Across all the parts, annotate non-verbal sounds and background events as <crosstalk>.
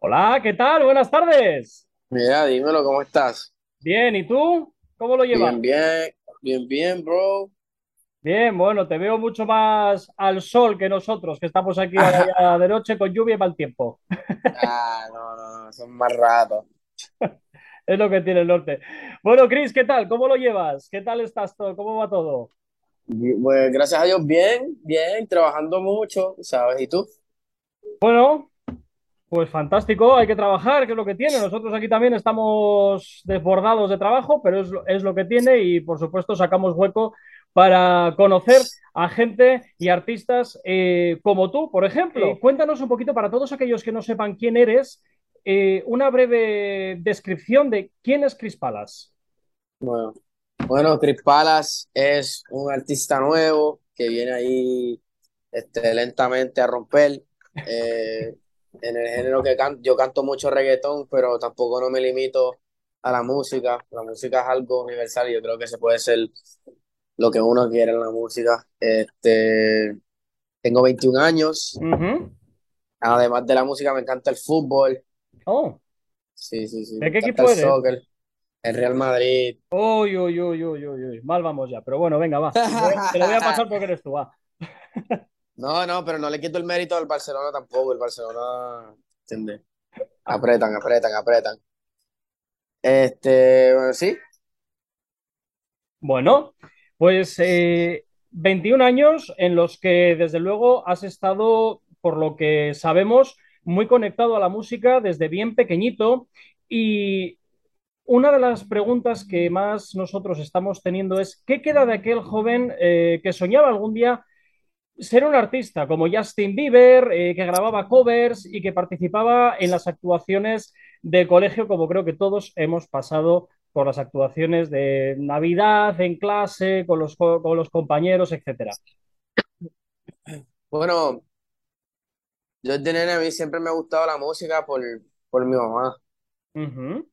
Hola, ¿qué tal? Buenas tardes. Mira, dímelo, ¿cómo estás? Bien, ¿y tú? ¿Cómo lo llevas? Bien, bien, bien, bien, bro. Bien, bueno, te veo mucho más al sol que nosotros, que estamos aquí <laughs> de noche con lluvia y mal tiempo. Ah, no, no, no, son más ratos. <laughs> Es lo que tiene el norte. Bueno, Chris, ¿qué tal? ¿Cómo lo llevas? ¿Qué tal estás todo? ¿Cómo va todo? Pues gracias a Dios, bien, bien, trabajando mucho, ¿sabes? ¿Y tú? Bueno, pues fantástico, hay que trabajar, que es lo que tiene. Nosotros aquí también estamos desbordados de trabajo, pero es, lo- es lo que tiene y por supuesto sacamos hueco para conocer a gente y artistas eh, como tú, por ejemplo. Cuéntanos un poquito para todos aquellos que no sepan quién eres, eh, una breve descripción de quién es Chris Palas. Bueno, bueno, Chris Palas es un artista nuevo que viene ahí este, lentamente a romper. eh, en el género que canto, yo canto mucho reggaetón, pero tampoco no me limito a la música. La música es algo universal y yo creo que se puede ser lo que uno quiere en la música. Este, tengo 21 años. Ujú. Además de la música, me encanta el fútbol. Oh, Sí, sí, sí. ¿de qué equipo el eres? soccer, el Real Madrid. Uy, uy, uy, uy, uy, uy. Mal vamos ya, pero bueno, venga, va. <laughs> Te lo voy a pasar porque eres tú, va. No, no, pero no le quito el mérito al Barcelona tampoco. El Barcelona, ¿entiendes? Apretan, apretan, apretan. Este, bueno, sí, Bueno, pues eh, 21 años en los que desde luego has estado, por lo que sabemos, muy conectado a la música desde bien pequeñito y una de las preguntas que más nosotros estamos teniendo es, ¿qué queda de aquel joven eh, que soñaba algún día ser un artista como Justin Bieber, eh, que grababa covers y que participaba en las actuaciones del colegio, como creo que todos hemos pasado por las actuaciones de Navidad en clase, con los, co- con los compañeros, etcétera. bueno, yo desde nene a mí siempre me ha gustado la música por, por mi mamá.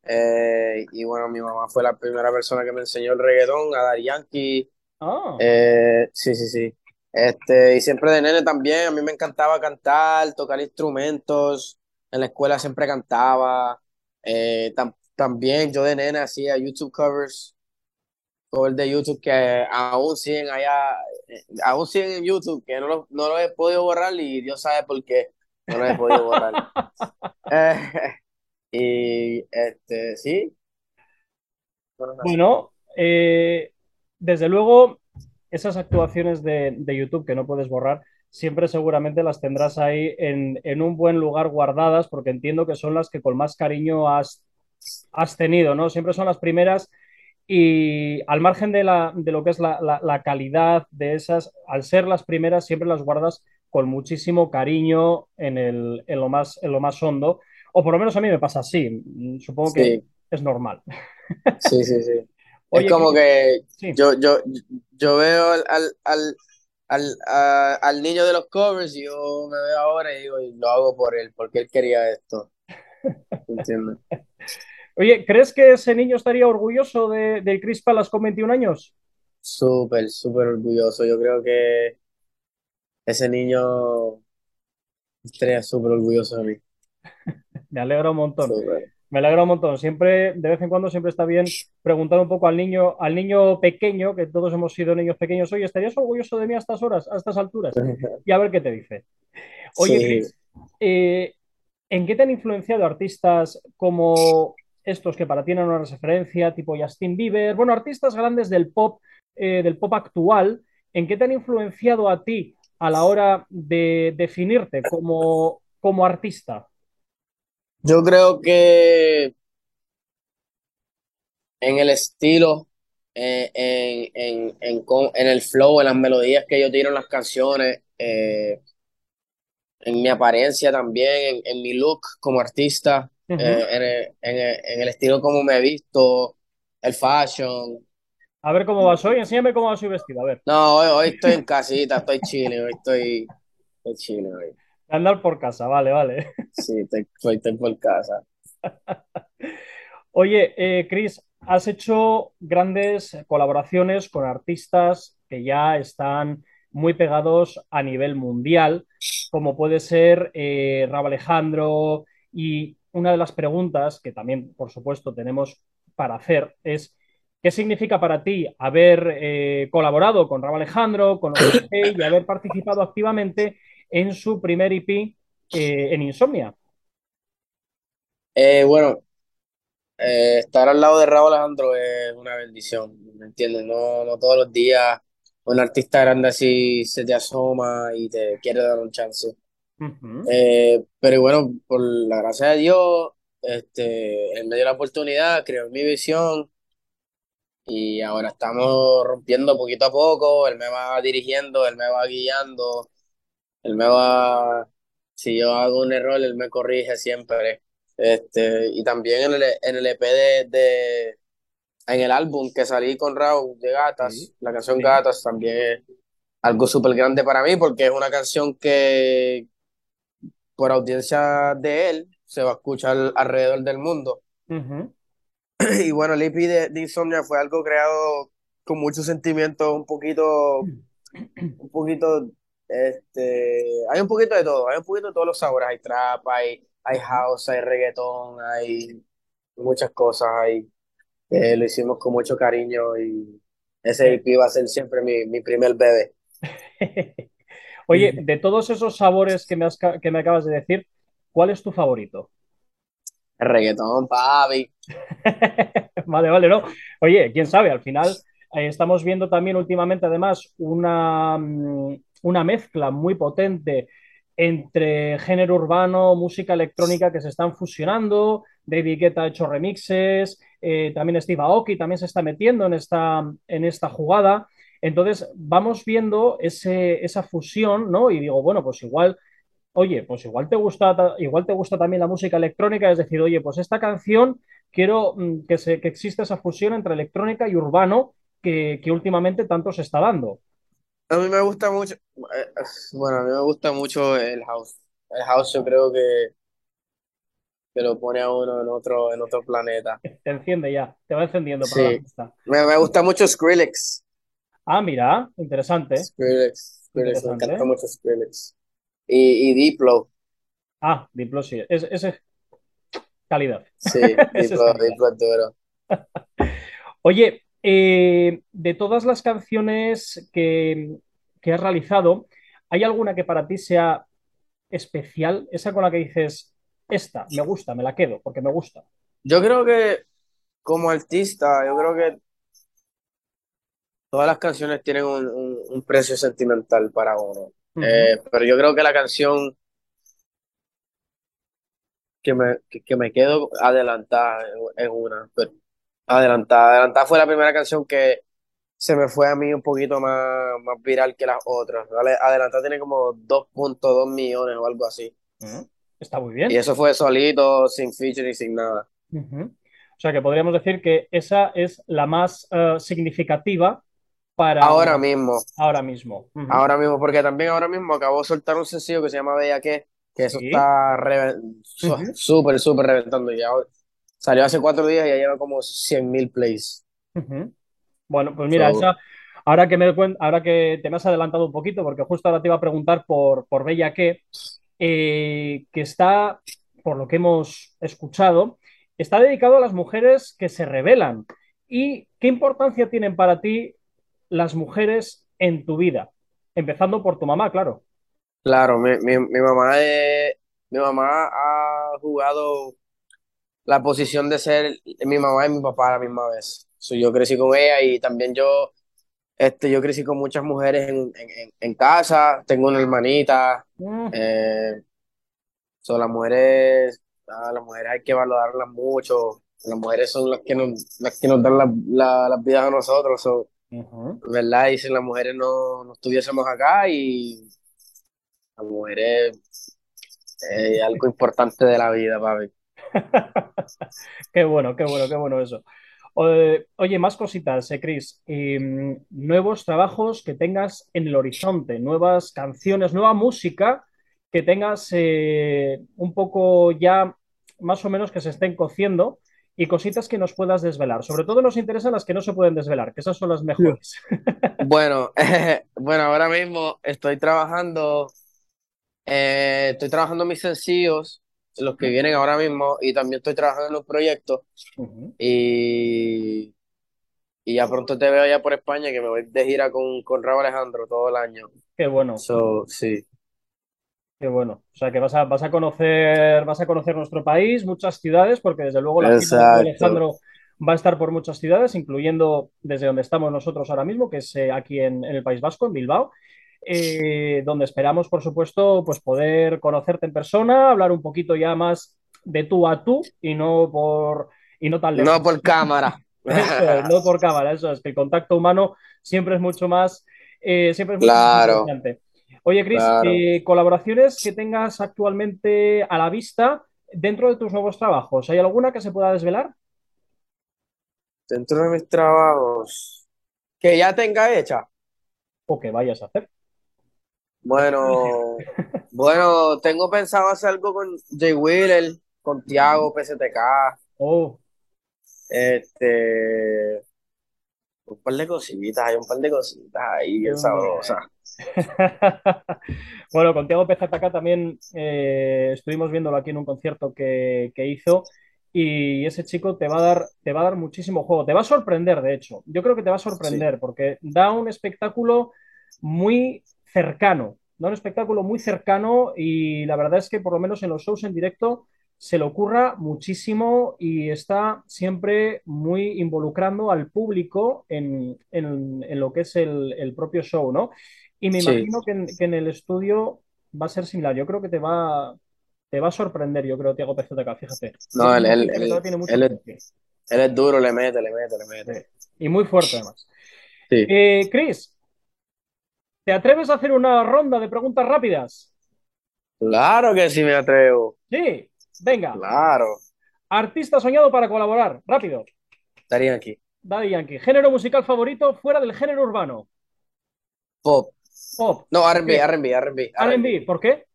Eh, y bueno, mi mamá fue la primera persona que me enseñó el reggaetón, a Daddy Yankee. Ah, Eh, sí, sí, sí. Este, y siempre de nene también, a mí me encantaba cantar, tocar instrumentos. En la escuela siempre cantaba. Eh, tam- también yo de nene hacía YouTube covers, covers de YouTube que aún siguen allá, eh, aún siguen en YouTube, que no los no lo he podido borrar y Dios sabe por qué no los he podido borrar. Eh, <laughs> y este, sí, bueno, eh, desde luego, esas actuaciones de, de YouTube que no puedes borrar, siempre seguramente las tendrás ahí en, en un buen lugar guardadas, porque entiendo que son las que con más cariño has has tenido, ¿no? Siempre son las primeras y al margen de, la, de lo que es la, la, la, calidad de esas, al ser las primeras, siempre las guardas con muchísimo cariño en, el, en, lo, más, en lo más hondo, o por lo menos a mí me pasa así, supongo que es normal. sí, sí, sí. Es como que sí, yo, yo, yo veo al, al, al, al, a- al niño de los covers y yo me veo ahora y digo, y lo hago por él, porque él quería esto. <laughs> ¿Entiendes? Oye, ¿crees que ese niño estaría orgulloso de, de Chris Palas con 21 años? Súper, súper orgulloso. Yo creo que ese niño estaría súper orgulloso de mí. <laughs> Me alegra un montón. Súper. Me alegra un montón. Siempre, de vez en cuando, siempre está bien preguntar un poco al niño, al niño pequeño, que todos hemos sido niños pequeños, oye, ¿estarías orgulloso de mí a estas horas, a estas alturas? <laughs> Y a ver qué te dice. Oye, Sí. Chris, eh, ¿en qué te han influenciado artistas como estos que para ti eran una referencia, tipo Justin Bieber? Bueno, artistas grandes del pop, eh, del pop actual, ¿en qué te han influenciado a ti a la hora de definirte como, como artista? Yo creo que en el estilo, eh, en, en, en, en el flow, en las melodías que yo tiro en las canciones, eh, en mi apariencia también, en, mi look como artista, eh, en el, en estilo como me he visto, el fashion. A ver cómo vas hoy. Enséñame cómo vas hoy vestido. A ver, No, hoy, hoy estoy en casita, estoy chilling, hoy estoy, estoy chilling hoy. Andar por casa. Vale, vale. Sí, estoy, estoy, estoy por casa. <laughs> Oye, eh, Chris, has hecho grandes colaboraciones con artistas que ya están muy pegados a nivel mundial, como puede ser eh, Rauw Alejandro, Y una de las preguntas que también, por supuesto, tenemos para hacer es, ¿qué significa para ti haber eh, colaborado con Raúl Alejandro, con <coughs> OCG y haber participado activamente en su primer EP eh, en Insomnia? Eh, bueno, eh, estar al lado de Raúl Alejandro es una bendición, ¿me entiendes? No, no todos los días un artista grande así se te asoma y te quiere dar un chance. Eh, pero bueno, por la gracia de Dios, este, él me dio la oportunidad, creó mi visión y ahora estamos rompiendo poquito a poco, él me va dirigiendo, él me va guiando, él me va, si yo hago un error, él me corrige siempre. Este, y también en el, en el EP de, de, en el álbum que salí con Raúl de Sí, Gatas, la canción sí. Gatas también es algo súper grande para mí porque es una canción que por audiencia de él se va a escuchar alrededor del mundo. <clears throat> Y bueno, el EP de, de Insomnia fue algo creado con muchos sentimientos, un poquito, <clears throat> un poquito, este, hay un poquito de todo, hay un poquito de todos los sabores, hay trap, hay, hay house, hay reggaetón, hay muchas cosas ahí. que lo hicimos con mucho cariño y ese Eh, EP va a ser siempre mi, mi primer bebé. <laughs> Oye, de todos esos sabores que me, has que me acabas de decir, ¿cuál es tu favorito? El reggaetón, papi. <laughs> Vale, vale, no. Oye, quién sabe, al final eh, estamos viendo también últimamente además una, mm, una mezcla muy potente entre género urbano, música electrónica que se están fusionando. David Guetta ha hecho remixes, eh, también Steve Aoki también se está metiendo en esta, en esta jugada. Entonces vamos viendo esa fusión, ¿no? Y digo, bueno, pues igual oye, pues igual te gusta, igual te gusta también la música electrónica, es decir, oye, pues esta canción quiero mm, que, se, que exista esa fusión entre electrónica y urbano que, que últimamente tanto se está dando. A mí me gusta mucho, eh, bueno, a mí me gusta mucho el house. El house yo creo que, que lo pone a uno en otro, en otro planeta. Te enciende ya, te va encendiendo para la Sí, fiesta. me, me gusta mucho Skrillex. Ah, mira, interesante, Skrillex, Skrillex, me encanta interesante. mucho Skrillex. Y, y Diplo, Ah, Diplo sí, es, ese es calidad, sí, <laughs> ese es Diplo, calidad. Diplo es duro. <laughs> Oye, eh, de todas las canciones que, que has realizado, ¿hay alguna que para ti sea especial, esa con la que dices, esta, me gusta, me la quedo, porque me gusta. Yo creo que como artista, yo creo que todas las canciones tienen un, un- un precio sentimental para uno. Eh, pero yo creo que la canción que me, que, que me quedo adelantada es una. Pero adelantada. Adelantada fue la primera canción que se me fue a mí un poquito más, más viral que las otras. Adelantada tiene como dos punto dos millones o algo así. ujú. Está muy Y bien. eso fue solito, sin feature y sin nada. O sea que podríamos decir que esa es la más eh, significativa para Ahora mismo, ahora mismo. Ahora mismo, porque también ahora mismo acabo de soltar un sencillo que se llama Bella que, que eso está súper, súper reventando. Ya salió hace cuatro días y ya lleva como cien mil plays. ujú. Bueno, pues mira, So, esa, ahora que me ahora que te me has adelantado un poquito, porque justo ahora te iba a preguntar por, por Bella que, eh, que está, por lo que hemos escuchado, está dedicado a las mujeres que se rebelan. ¿Y qué importancia tienen para ti las mujeres en tu vida? Empezando por tu mamá, claro. claro, mi, mi, mi mamá es- mi mamá ha jugado la posición de ser mi mamá y mi papá a la misma vez. So, yo crecí con ella y también yo, este, yo crecí con muchas mujeres en, en, en- casa. Tengo una hermanita. Mm, Eh, so, las mujeres, a las mujeres hay que valorarlas mucho. Las mujeres son las que nos, las que nos dan la- la- las vidas a nosotros. So. ¿verdad? Y sin las mujeres no, no estuviésemos acá y las mujeres es algo importante de la vida, papi. <laughs> Qué bueno, qué bueno, qué bueno eso. Oye, más cositas, eh, Chris. Em, nuevos trabajos que tengas en el horizonte, nuevas canciones, nueva música que tengas eh, un poco ya más o menos que se estén cociendo y cositas que nos puedas desvelar. Sobre todo nos interesan las que no se pueden desvelar, que esas son las mejores. <laughs> Bueno, <laughs> bueno, ahora mismo estoy trabajando, eh, estoy trabajando mis sencillos. Los que vienen ahora mismo, y también estoy trabajando en los proyectos. Ujú. Y, y ya pronto te veo allá por España, que me voy de gira con, con Raúl Alejandro todo el año. Qué bueno, So, sí, qué bueno. O sea que vas a, vas a conocer, vas a conocer nuestro país, muchas ciudades, porque desde luego la gira de Raúl. Alejandro va a estar por muchas ciudades, incluyendo desde donde estamos nosotros ahora mismo, que es eh, aquí en, en el País Vasco, en Bilbao. Eh, donde esperamos, por supuesto, pues poder conocerte en persona, hablar un poquito ya más de tú a tú y no por y no tan lejos. No por cámara. <laughs> Eso es, no por cámara, eso es, que el contacto humano siempre es mucho más, eh, siempre es mucho más Claro, interesante. Oye, Cris, claro. eh, colaboraciones que tengas actualmente a la vista dentro de tus nuevos trabajos, ¿hay alguna que se pueda desvelar Dentro de mis trabajos, que ya tenga hecha. o que vayas a hacer? Bueno, bueno, tengo pensado hacer algo con Jay Wheeler, con Tiago PSTK, Oh, este, un par de cositas, hay un par de cositas ahí bien sabrosas. bien. <laughs> Bueno, con Tiago PZK también eh, estuvimos viéndolo aquí en un concierto que, que hizo y ese chico te va a dar, te va a dar muchísimo juego. Te va a sorprender, de hecho. Yo creo que te va a Sí, sorprender porque da un espectáculo muy cercano. Da un espectáculo muy cercano y la verdad es que por lo menos en los shows en directo se le ocurra muchísimo y está siempre muy involucrando al público en, en- en lo que es el, el propio show, ¿no? Y me sí. imagino que en, que en el estudio va a ser similar. Yo creo que te va, te va a sorprender, yo creo, Tiago PZK, fíjate. No, él, él, él, él es, potencial. él es duro, le mete, le mete, le Sí. mete. Y muy fuerte, además. Sí, Eh, Chris, ¿te atreves a hacer una ronda de preguntas rápidas? claro que sí me atrevo, Sí, venga. claro. Artista soñado para colaborar. Rápido. Estarían aquí. Daddy Yankee. Género musical favorito fuera del género urbano. Pop. Pop. No, ¿Por R&B? R&B, R&B, R&B. ¿Por qué?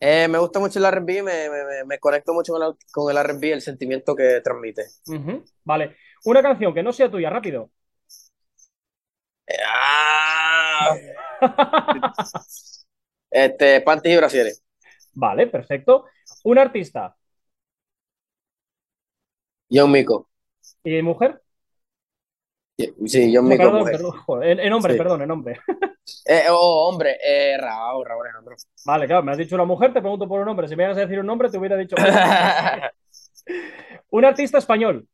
Eh, me gusta mucho el R&B, me, me, me, conecto mucho con, la- con el R&B, el sentimiento que transmite. Vale. Una canción que no sea tuya. Rápido. Ah, <laughs> este, panties y brasieres. Vale, perfecto. Un artista. John Mico. ¿Y mujer? Sí, John Mico, perdón, mujer. perdón. en hombre, Sí. perdón, en hombre. <laughs> Eh, oh, hombre, eh, Raúl, Raúl Alejandro. Vale, claro, me has dicho una mujer, te pregunto por un hombre. Si me ibas a decir un nombre, te hubiera dicho <laughs> Un artista español.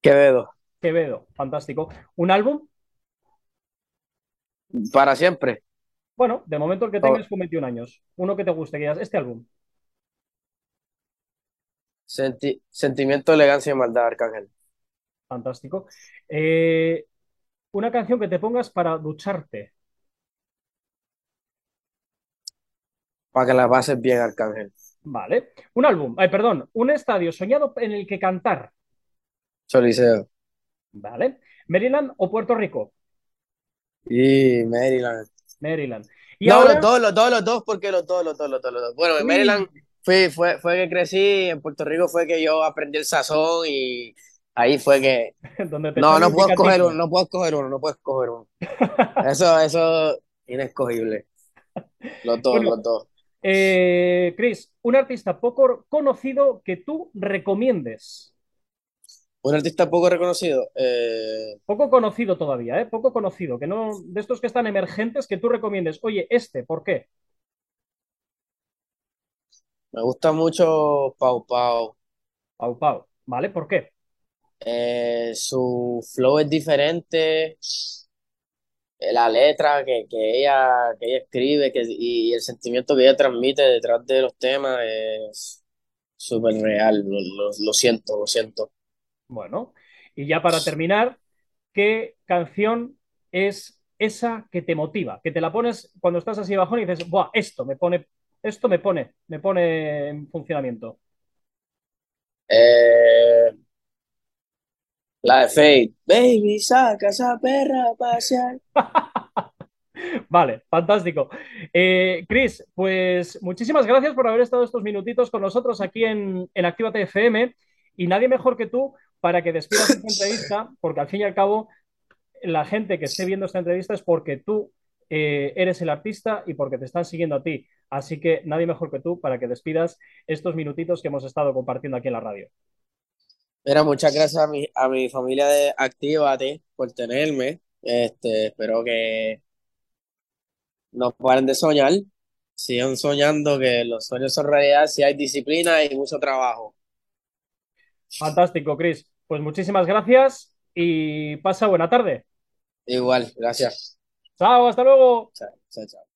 Quevedo, Quevedo, fantástico. ¿Un álbum? Para siempre. Bueno, de momento el que Oh, tengas con 21 años. Uno que te guste, que digas, este álbum. senti- sentimiento, elegancia y maldad, Arcángel. Fantástico. Eh, una canción que te pongas para ducharte. Para que la pases bien, Arcángel. Vale. Un álbum, ay, perdón, un estadio soñado en el que cantar. Choliseo. Vale. Maryland o Puerto Rico. Y Maryland. Maryland. Y No, los ahora, dos, los dos, los dos, porque los dos, los dos, los dos, los dos. Bueno, en Maryland fui, fue, fue que crecí, en Puerto Rico fue que yo aprendí el sazón y ahí fue que... <laughs> donde No, no puedo escoger uno, no puedo escoger uno, no puedo escoger uno. <laughs> Eso, eso, inescogible. Los dos, Bueno, los dos. eh, Chris, un artista poco conocido que tú recomiendes. Un artista poco reconocido. eh, Poco conocido todavía, ¿eh? Poco conocido, que no, de estos que están emergentes, que tú recomiendes. Oye, este, ¿por qué? me gusta mucho Pau Pau. Pau Pau, ¿vale? ¿Por qué? Eh, su flow es diferente. eh, La letra que, que ella, que ella escribe que, y el sentimiento que ella transmite detrás de los temas es súper real. Lo, lo, lo siento, lo siento. Bueno, y ya para terminar, ¿qué canción es esa que te motiva? Que te la pones cuando estás así bajón y dices, Buah, esto me pone, esto me pone, me pone en funcionamiento. Eh, la de Fate. Baby, saca esa perra a pasear. <laughs> Vale, fantástico. Eh, Chris, pues muchísimas gracias por haber estado estos minutitos con nosotros aquí en, en Actívate FM y nadie mejor que tú para que despidas esta <laughs> entrevista, porque al fin y al cabo la gente que esté viendo esta entrevista es porque tú eh, eres el artista y porque te están siguiendo a ti. Así que nadie mejor que tú para que despidas estos minutitos que hemos estado compartiendo aquí en la radio. Mira, muchas gracias a mi, a mi familia de Actívate por tenerme. Este, espero que no paren de soñar, sigan soñando que los sueños son realidad si hay disciplina y mucho trabajo. Fantástico, Chris. Pues muchísimas gracias y pasa buena tarde. Igual, gracias. Chao, hasta luego. Chao, chao, chao.